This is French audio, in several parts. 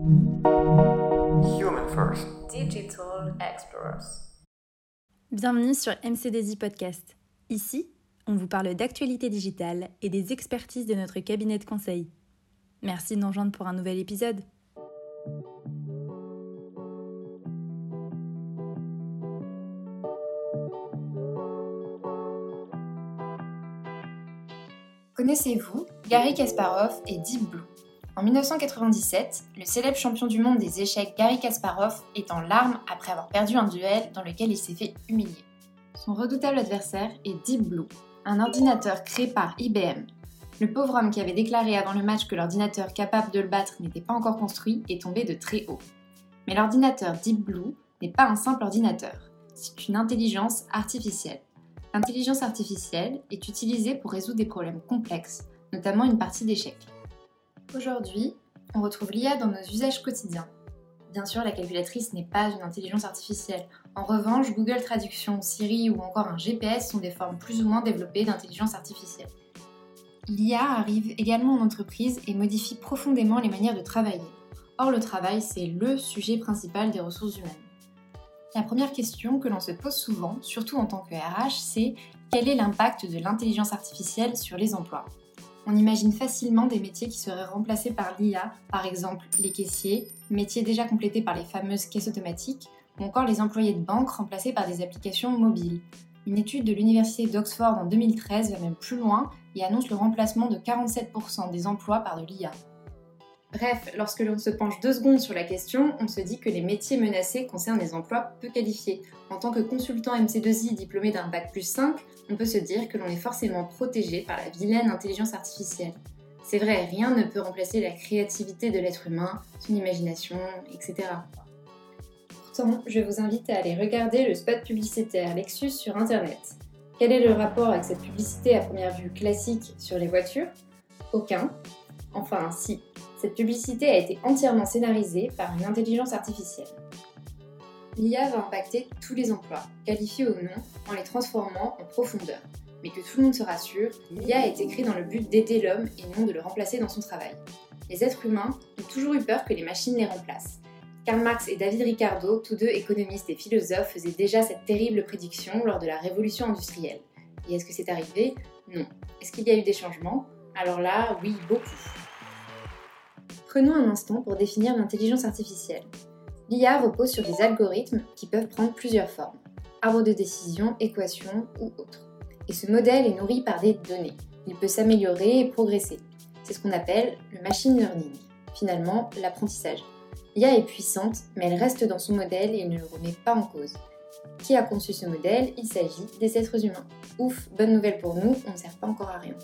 Human First. Digital Explorers. Bienvenue sur MCDZ Podcast. Ici, on vous parle d'actualité digitale et des expertises de notre cabinet de conseil. Merci de nous rejoindre pour un nouvel épisode. Connaissez-vous Gary Kasparov et Deep Blue? En 1997, le célèbre champion du monde des échecs Gary Kasparov est en larmes après avoir perdu un duel dans lequel il s'est fait humilier. Son redoutable adversaire est Deep Blue, un ordinateur créé par IBM. Le pauvre homme qui avait déclaré avant le match que l'ordinateur capable de le battre n'était pas encore construit est tombé de très haut. Mais l'ordinateur Deep Blue n'est pas un simple ordinateur, c'est une intelligence artificielle. L'intelligence artificielle est utilisée pour résoudre des problèmes complexes, notamment une partie d'échecs. Aujourd'hui, on retrouve l'IA dans nos usages quotidiens. Bien sûr, la calculatrice n'est pas une intelligence artificielle. En revanche, Google Traduction, Siri ou encore un GPS sont des formes plus ou moins développées d'intelligence artificielle. L'IA arrive également en entreprise et modifie profondément les manières de travailler. Or, le travail, c'est LE sujet principal des ressources humaines. La première question que l'on se pose souvent, surtout en tant que RH, c'est quel est l'impact de l'intelligence artificielle sur les emplois? On imagine facilement des métiers qui seraient remplacés par l'IA, par exemple les caissiers, métiers déjà complétés par les fameuses caisses automatiques, ou encore les employés de banque remplacés par des applications mobiles. Une étude de l'Université d'Oxford en 2013 va même plus loin et annonce le remplacement de 47% des emplois par de l'IA. Bref, lorsque l'on se penche deux secondes sur la question, on se dit que les métiers menacés concernent les emplois peu qualifiés. En tant que consultant MC2I diplômé d'un bac plus 5, on peut se dire que l'on est forcément protégé par la vilaine intelligence artificielle. C'est vrai, rien ne peut remplacer la créativité de l'être humain, son imagination, etc. Pourtant, je vous invite à aller regarder le spot publicitaire Lexus sur Internet. Quel est le rapport avec cette publicité à première vue classique sur les voitures? Aucun. Enfin, si, cette publicité a été entièrement scénarisée par une intelligence artificielle. L'IA va impacter tous les emplois, qualifiés ou non, en les transformant en profondeur. Mais que tout le monde se rassure, l'IA est écrite dans le but d'aider l'homme et non de le remplacer dans son travail. Les êtres humains ont toujours eu peur que les machines les remplacent. Karl Marx et David Ricardo, tous deux économistes et philosophes, faisaient déjà cette terrible prédiction lors de la révolution industrielle. Et est-ce que c'est arrivé? Non. Est-ce qu'il y a eu des changements? Alors là, oui, beaucoup. Prenons un instant pour définir l'intelligence artificielle. L'IA repose sur des algorithmes qui peuvent prendre plusieurs formes, arbre de décision, équation ou autre. Et ce modèle est nourri par des données. Il peut s'améliorer et progresser. C'est ce qu'on appelle le machine learning, finalement l'apprentissage. L'IA est puissante, mais elle reste dans son modèle et ne le remet pas en cause. Qui a conçu ce modèle? Il s'agit des êtres humains. Ouf, bonne nouvelle pour nous, on ne sert pas encore à rien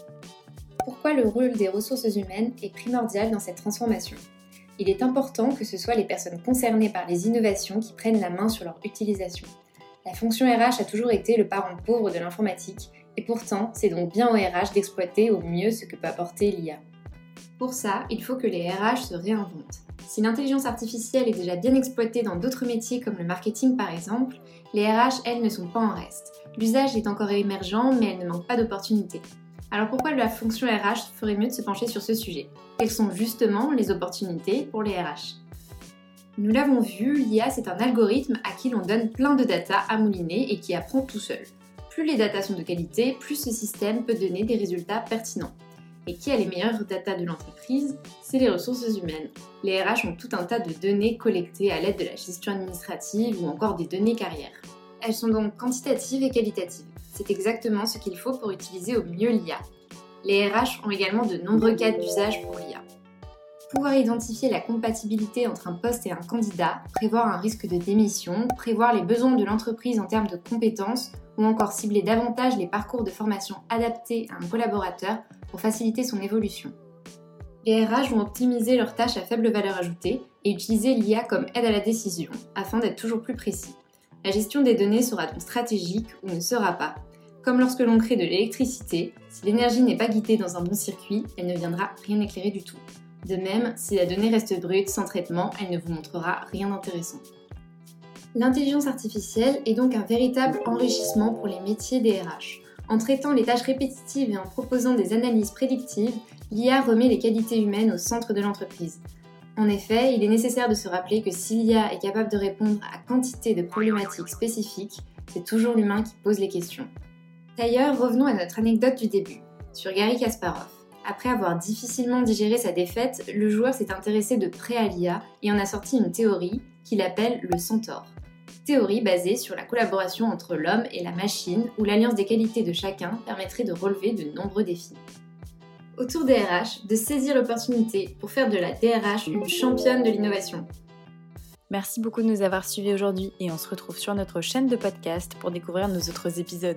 pourquoi le rôle des ressources humaines est primordial dans cette transformation. Il est important que ce soit les personnes concernées par les innovations qui prennent la main sur leur utilisation. La fonction RH a toujours été le parent pauvre de l'informatique, et pourtant, c'est donc bien au RH d'exploiter au mieux ce que peut apporter l'IA. Pour ça, il faut que les RH se réinventent. Si l'intelligence artificielle est déjà bien exploitée dans d'autres métiers comme le marketing par exemple, les RH, elles, ne sont pas en reste. L'usage est encore émergent, mais elle ne manque pas d'opportunités. Alors pourquoi la fonction RH ferait mieux de se pencher sur ce sujet? Quelles sont justement les opportunités pour les RH Nous l'avons vu, l'IA c'est un algorithme à qui l'on donne plein de data à mouliner et qui apprend tout seul. Plus les data sont de qualité, plus ce système peut donner des résultats pertinents. Et qui a les meilleures data de l'entreprise? C'est les ressources humaines. Les RH ont tout un tas de données collectées à l'aide de la gestion administrative ou encore des données carrières. Elles sont donc quantitatives et qualitatives. C'est exactement ce qu'il faut pour utiliser au mieux l'IA. Les RH ont également de nombreux cas d'usage pour l'IA. Pouvoir identifier la compatibilité entre un poste et un candidat, prévoir un risque de démission, prévoir les besoins de l'entreprise en termes de compétences ou encore cibler davantage les parcours de formation adaptés à un collaborateur pour faciliter son évolution. Les RH vont optimiser leurs tâches à faible valeur ajoutée et utiliser l'IA comme aide à la décision afin d'être toujours plus précis. La gestion des données sera donc stratégique ou ne sera pas. Comme lorsque l'on crée de l'électricité, si l'énergie n'est pas guidée dans un bon circuit, elle ne viendra rien éclairer du tout. De même, si la donnée reste brute, sans traitement, elle ne vous montrera rien d'intéressant. L'intelligence artificielle est donc un véritable enrichissement pour les métiers des RH. En traitant les tâches répétitives et en proposant des analyses prédictives, l'IA remet les qualités humaines au centre de l'entreprise. En effet, il est nécessaire de se rappeler que si l'IA est capable de répondre à quantité de problématiques spécifiques, c'est toujours l'humain qui pose les questions. D'ailleurs, revenons à notre anecdote du début, sur Gary Kasparov. Après avoir difficilement digéré sa défaite, le joueur s'est intéressé de près à l'IA et en a sorti une théorie qu'il appelle le centaure. Théorie basée sur la collaboration entre l'homme et la machine, où l'alliance des qualités de chacun permettrait de relever de nombreux défis. Autour des de saisir l'opportunité pour faire de la DRH une championne de l'innovation. Merci beaucoup de nous avoir suivis aujourd'hui et on se retrouve sur notre chaîne de podcast pour découvrir nos autres épisodes.